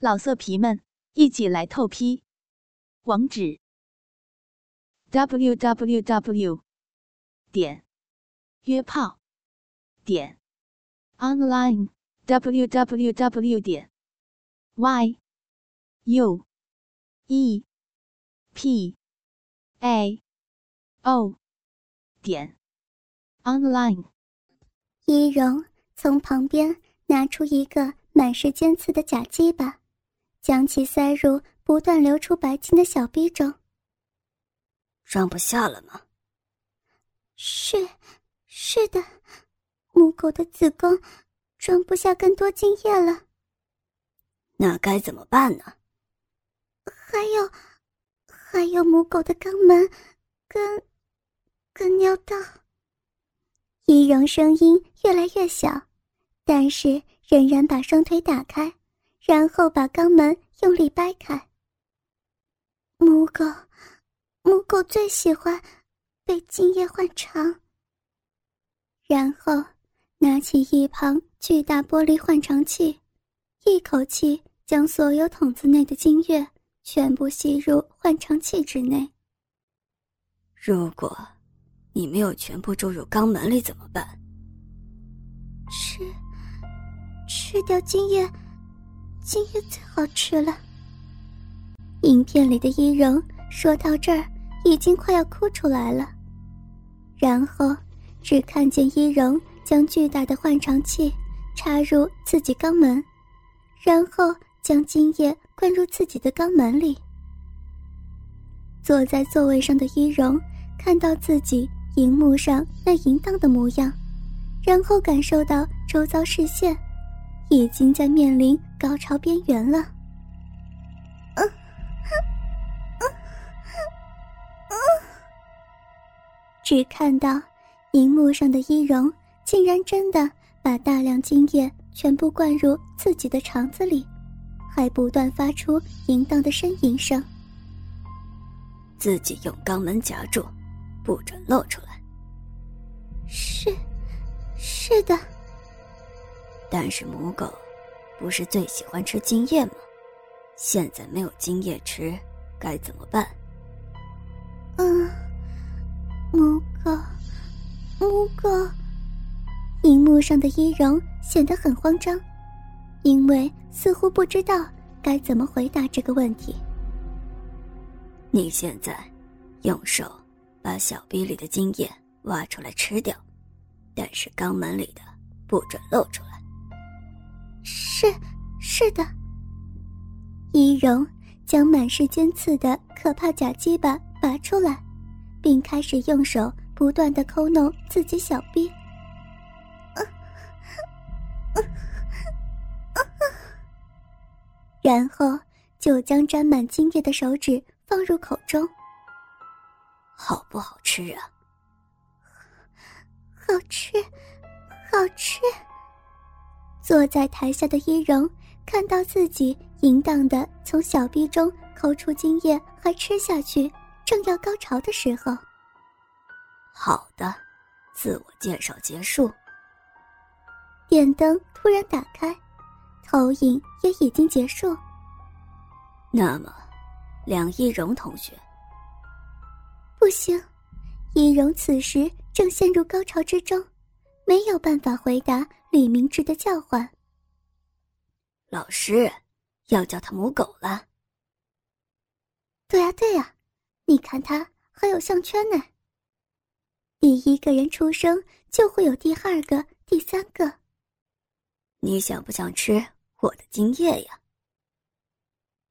老色皮们，一起来透批！网址：w w w 点约炮点 online w w w 点 y u e p a o 点 online。易容从旁边拿出一个满是尖刺的假鸡巴。将其塞入不断流出白金的小逼中。装不下了吗？是，是的，母狗的子宫装不下更多精液了。那该怎么办呢？还有，还有母狗的肛门，跟，跟尿道。易容声音越来越小，但是仍然把双腿打开。然后把肛门用力掰开。母狗，母狗最喜欢被精液换肠。然后拿起一旁巨大玻璃换肠器，一口气将所有筒子内的精液全部吸入换肠器之内。如果你没有全部注入肛门里怎么办？吃，吃掉精液。今夜最好吃了。影片里的伊容说到这儿，已经快要哭出来了。然后，只看见伊容将巨大的换肠器插入自己肛门，然后将精液灌入自己的肛门里。坐在座位上的伊容看到自己荧幕上那淫荡的模样，然后感受到周遭视线。已经在面临高潮边缘了。只看到荧幕上的伊容，竟然真的把大量精液全部灌入自己的肠子里，还不断发出淫荡的呻吟声。自己用肛门夹住，不准露出来。是，是的。但是母狗，不是最喜欢吃精液吗？现在没有精液吃，该怎么办？嗯，母狗，母狗。荧幕上的伊容显得很慌张，因为似乎不知道该怎么回答这个问题。你现在用手把小臂里的精液挖出来吃掉，但是肛门里的不准露出来。是，是的。伊容将满是尖刺的可怕假鸡巴拔出来，并开始用手不断的抠弄自己小臂，然后就将沾满精液的手指放入口中。好不好吃啊？好吃，好吃。坐在台下的伊容看到自己淫荡的从小臂中抠出精液，还吃下去，正要高潮的时候。好的，自我介绍结束。电灯突然打开，投影也已经结束。那么，梁一荣同学，不行，伊容此时正陷入高潮之中。没有办法回答李明志的叫唤。老师，要叫他母狗了。对呀对呀，你看他还有项圈呢。第一个人出生就会有第二个、第三个。你想不想吃我的精液呀？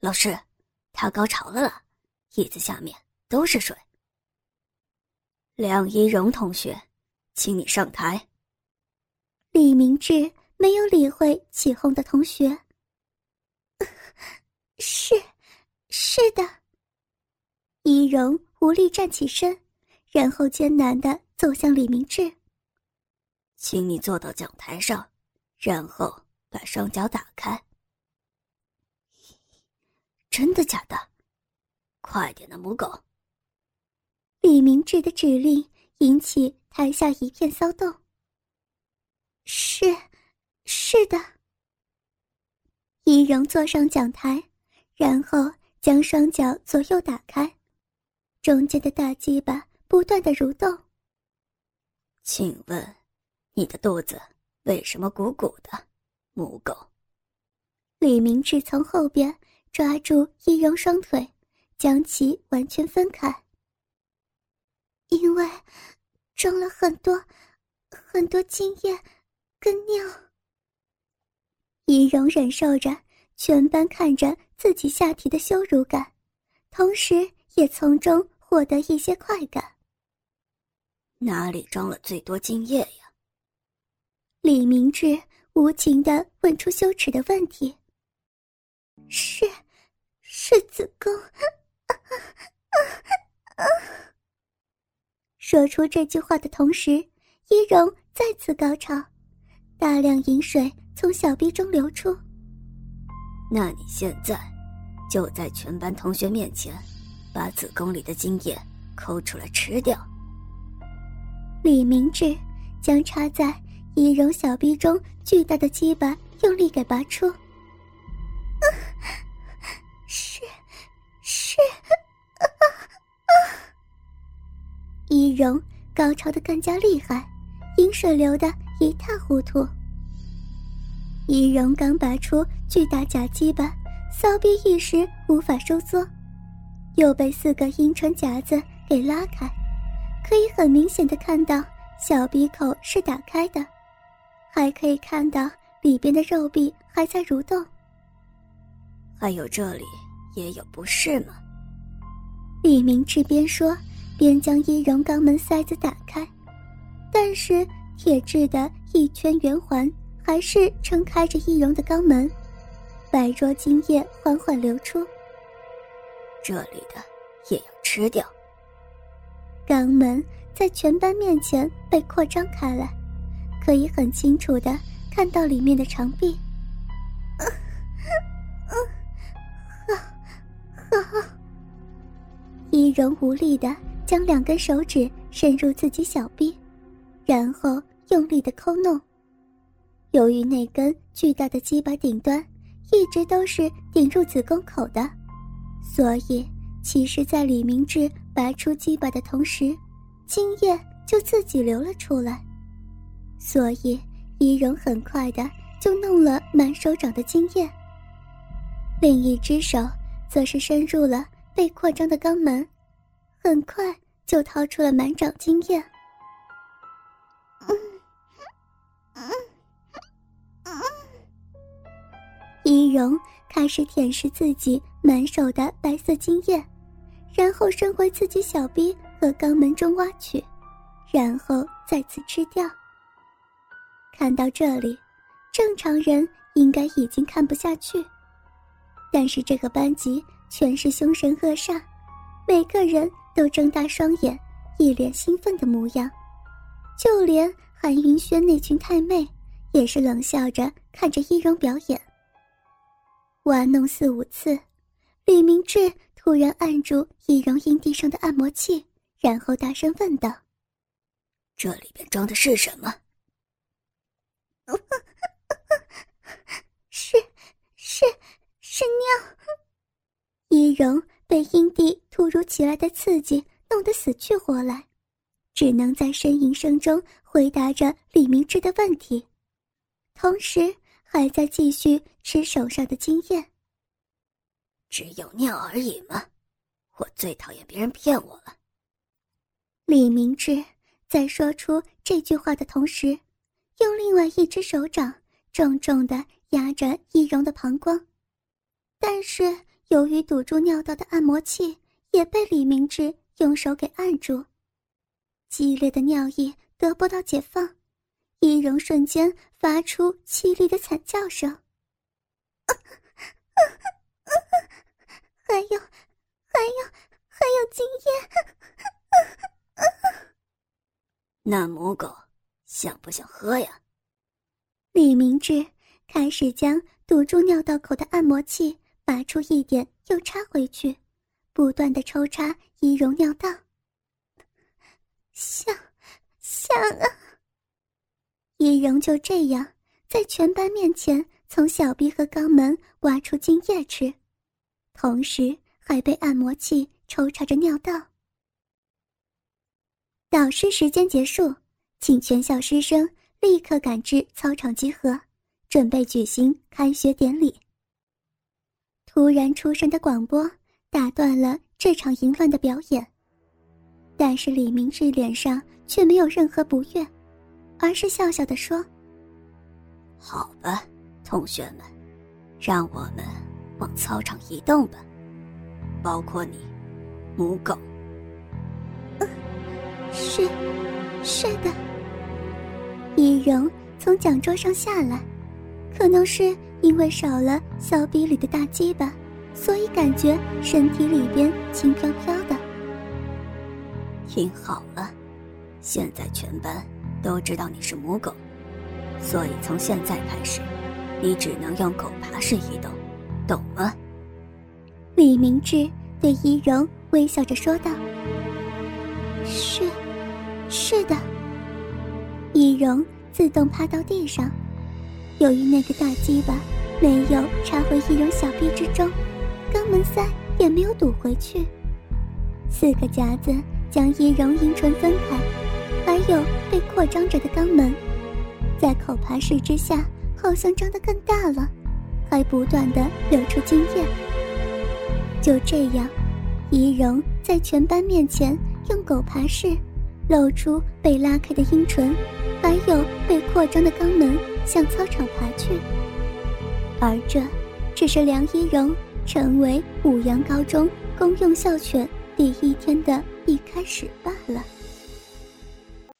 老师，他高潮了了，椅子下面都是水。梁一荣同学，请你上台。李明志没有理会起哄的同学。是，是的。易容无力站起身，然后艰难的走向李明志。请你坐到讲台上，然后把双脚打开。真的假的？快点的，母狗。李明志的指令引起台下一片骚动。是，是的。易容坐上讲台，然后将双脚左右打开，中间的大鸡巴不断的蠕动。请问，你的肚子为什么鼓鼓的，母狗？李明志从后边抓住易容双腿，将其完全分开。因为装了很多很多精液跟尿。易容忍受着全班看着自己下体的羞辱感，同时也从中获得一些快感。哪里装了最多精液呀？李明志无情的问出羞耻的问题。是，是子宫。说出这句话的同时，伊荣再次高潮，大量饮水从小臂中流出。那你现在就在全班同学面前，把子宫里的精液抠出来吃掉。李明志将插在伊荣小臂中巨大的鸡巴用力给拔出。是，是，啊啊！易容高潮的更加厉害，饮水流的一塌糊涂。易容刚拔出巨大假鸡巴，骚逼一时无法收缩，又被四个阴唇夹子给拉开，可以很明显的看到小鼻口是打开的，还可以看到里边的肉壁还在蠕动。还有这里也有不是吗？李明志边说边将易容肛门塞子打开，但是铁质的一圈圆环还是撑开着易容的肛门，白若精液缓缓流出。这里的也要吃掉。肛门在全班面前被扩张开来，可以很清楚的看到里面的长臂。易容无力的将两根手指伸入自己小臂，然后用力的抠弄。由于那根巨大的鸡巴顶端一直都是顶入子宫口的，所以其实，在李明志拔出鸡巴的同时，精液就自己流了出来。所以，易容很快的就弄了满手掌的精液。另一只手。则是伸入了被扩张的肛门，很快就掏出了满掌精液。容开始舔舐自己满手的白色精液，然后伸回自己小臂和肛门中挖取，然后再次吃掉。看到这里，正常人应该已经看不下去。但是这个班级全是凶神恶煞，每个人都睁大双眼，一脸兴奋的模样，就连韩云轩那群太妹也是冷笑着看着易容表演。玩弄四五次，李明志突然按住易容阴地上的按摩器，然后大声问道：“这里边装的是什么？” 是，是。是尿，易容被阴蒂突如其来的刺激弄得死去活来，只能在呻吟声中回答着李明志的问题，同时还在继续吃手上的经验。只有尿而已吗？我最讨厌别人骗我了。李明志在说出这句话的同时，用另外一只手掌重重的压着易容的膀胱。但是由于堵住尿道的按摩器也被李明志用手给按住，激烈的尿意得不到解放，易容瞬间发出凄厉的惨叫声。还有，还有，还有经验。那母狗想不想喝呀？李明志开始将堵住尿道口的按摩器。拔出一点，又插回去，不断的抽插易容尿道。想，想啊！易容就这样在全班面前从小臂和肛门挖出精液吃，同时还被按摩器抽插着尿道。导师时间结束，请全校师生立刻赶至操场集合，准备举行开学典礼。突然出声的广播打断了这场淫乱的表演，但是李明志脸上却没有任何不悦，而是笑笑的说：“好吧，同学们，让我们往操场移动吧，包括你，母狗。”“嗯，是，是的。”易容从讲桌上下来，可能是。因为少了小臂里的大鸡巴，所以感觉身体里边轻飘飘的。听好了，现在全班都知道你是母狗，所以从现在开始，你只能用狗爬式移动，懂吗？李明志对易容微笑着说道：“是，是的。”易容自动趴到地上，由于那个大鸡巴。没有插回易容小臂之中，肛门塞也没有堵回去。四个夹子将易容阴唇分开，还有被扩张着的肛门，在口爬式之下，好像张得更大了，还不断的流出精液。就这样，易容在全班面前用狗爬式，露出被拉开的阴唇，还有被扩张的肛门，向操场爬去。而这，只是梁一荣成为五阳高中公用校犬第一天的一开始罢了。